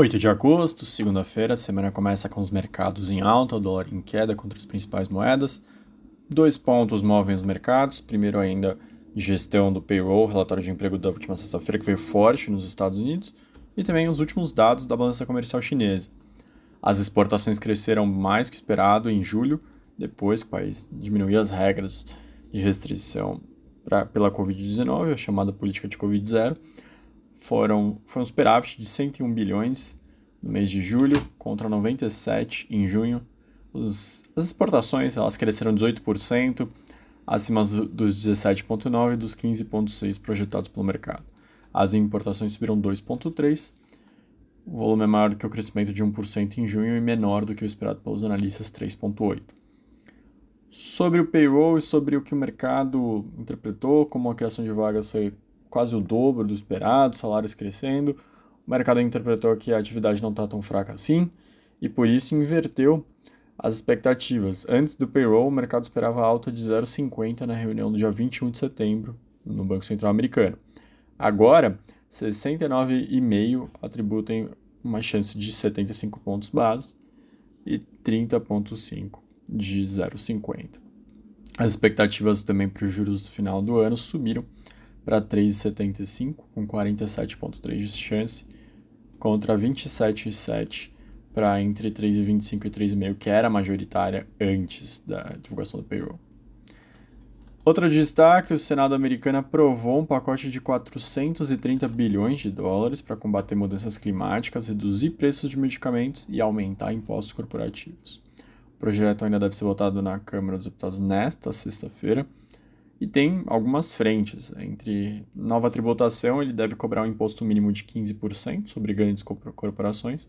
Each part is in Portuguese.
8 de agosto, segunda-feira, a semana começa com os mercados em alta, o dólar em queda contra as principais moedas. Dois pontos movem os mercados. Primeiro ainda, gestão do payroll, relatório de emprego da última sexta-feira que veio forte nos Estados Unidos, e também os últimos dados da balança comercial chinesa. As exportações cresceram mais que esperado em julho, depois que o país diminuiu as regras de restrição pra, pela Covid-19, a chamada política de Covid-0 foram, foi um superávit de 101 bilhões no mês de julho contra 97 em junho. Os, as exportações elas cresceram 18%, acima dos 17,9% e dos 15,6% projetados pelo mercado. As importações subiram 2,3%, o volume é maior do que o crescimento de 1% em junho e menor do que o esperado pelos analistas 3,8%. Sobre o payroll e sobre o que o mercado interpretou, como a criação de vagas foi quase o dobro do esperado, salários crescendo. O mercado interpretou que a atividade não está tão fraca assim e por isso inverteu as expectativas. Antes do payroll, o mercado esperava alta de 0,50 na reunião do dia 21 de setembro no Banco Central Americano. Agora, 69,5 atribuem uma chance de 75 pontos base e 30,5 de 0,50. As expectativas também para os juros do final do ano subiram para 3,75, com 47,3 de chance, contra 27,7 para entre 3,25 e 3,5, que era majoritária antes da divulgação do payroll. Outro destaque: o Senado americano aprovou um pacote de 430 bilhões de dólares para combater mudanças climáticas, reduzir preços de medicamentos e aumentar impostos corporativos. O projeto ainda deve ser votado na Câmara dos Deputados nesta sexta-feira e tem algumas frentes. Entre nova tributação, ele deve cobrar um imposto mínimo de 15% sobre grandes corporações,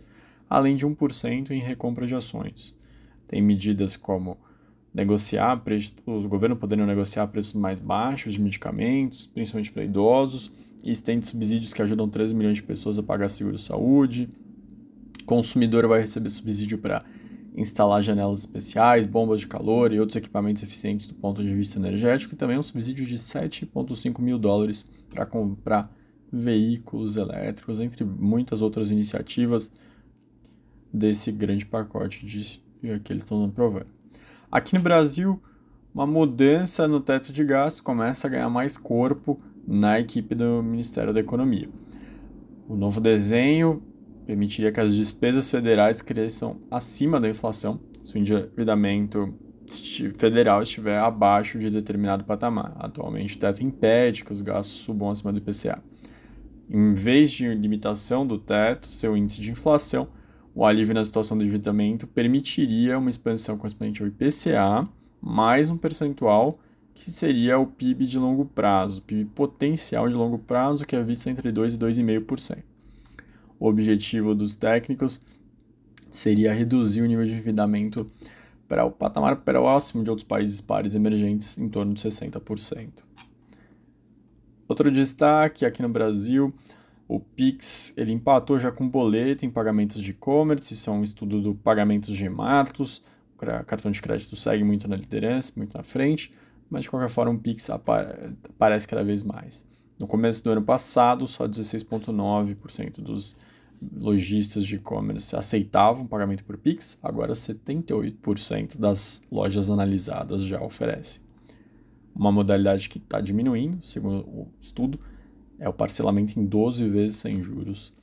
além de 1% em recompra de ações. Tem medidas como negociar os governos poderiam negociar preços mais baixos de medicamentos, principalmente para idosos, estende subsídios que ajudam 13 milhões de pessoas a pagar seguro-saúde. Consumidor vai receber subsídio para instalar janelas especiais, bombas de calor e outros equipamentos eficientes do ponto de vista energético, e também um subsídio de 7,5 mil dólares para comprar veículos elétricos, entre muitas outras iniciativas desse grande pacote de, que eles estão aprovando. Aqui no Brasil, uma mudança no teto de gastos começa a ganhar mais corpo na equipe do Ministério da Economia. O novo desenho permitiria que as despesas federais cresçam acima da inflação se o endividamento federal estiver abaixo de determinado patamar. Atualmente, o teto impede que os gastos subam acima do IPCA. Em vez de limitação do teto, seu índice de inflação, o alívio na situação do endividamento permitiria uma expansão correspondente ao IPCA, mais um percentual que seria o PIB de longo prazo, PIB potencial de longo prazo, que é visto entre 2% e 2,5%. O objetivo dos técnicos seria reduzir o nível de endividamento para o patamar próximo de outros países pares emergentes, em torno de 60%. Outro destaque aqui no Brasil, o Pix ele empatou já com boleto em pagamentos de e-commerce, isso é um estudo do pagamento de matos, o cartão de crédito segue muito na liderança, muito na frente, mas de qualquer forma o Pix aparece cada vez mais. No começo do ano passado, só 16,9% dos lojistas de e-commerce aceitavam pagamento por Pix, agora 78% das lojas analisadas já oferecem. Uma modalidade que está diminuindo, segundo o estudo, é o parcelamento em 12 vezes sem juros,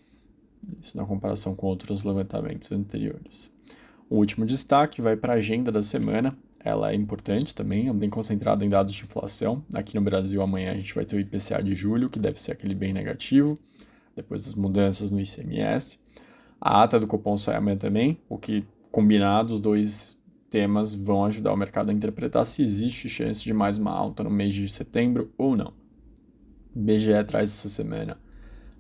isso na comparação com outros levantamentos anteriores. O último destaque vai para a agenda da semana, ela é importante também, é bem concentrada em dados de inflação. Aqui no Brasil, amanhã a gente vai ter o IPCA de julho, que deve ser aquele bem negativo depois das mudanças no ICMS. A ata do cupom sai amanhã também, o que combinado os dois temas vão ajudar o mercado a interpretar se existe chance de mais uma alta no mês de setembro ou não. O BGE traz essa semana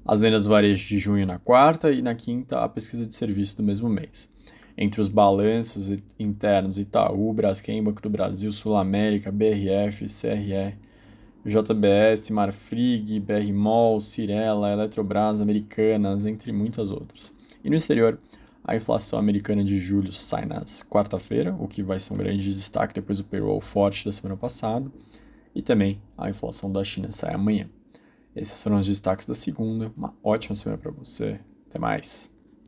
as vendas varejo de junho na quarta e na quinta a pesquisa de serviço do mesmo mês. Entre os balanços internos Itaú, Braskem, Banco do Brasil, Sul América, BRF, CRR, JBS, Marfrig, BRMOL, Cirela, Eletrobras, Americanas, entre muitas outras. E no exterior, a inflação americana de julho sai na quarta-feira, o que vai ser um grande destaque depois do payroll forte da semana passada. E também a inflação da China sai amanhã. Esses foram os destaques da segunda. Uma ótima semana para você. Até mais.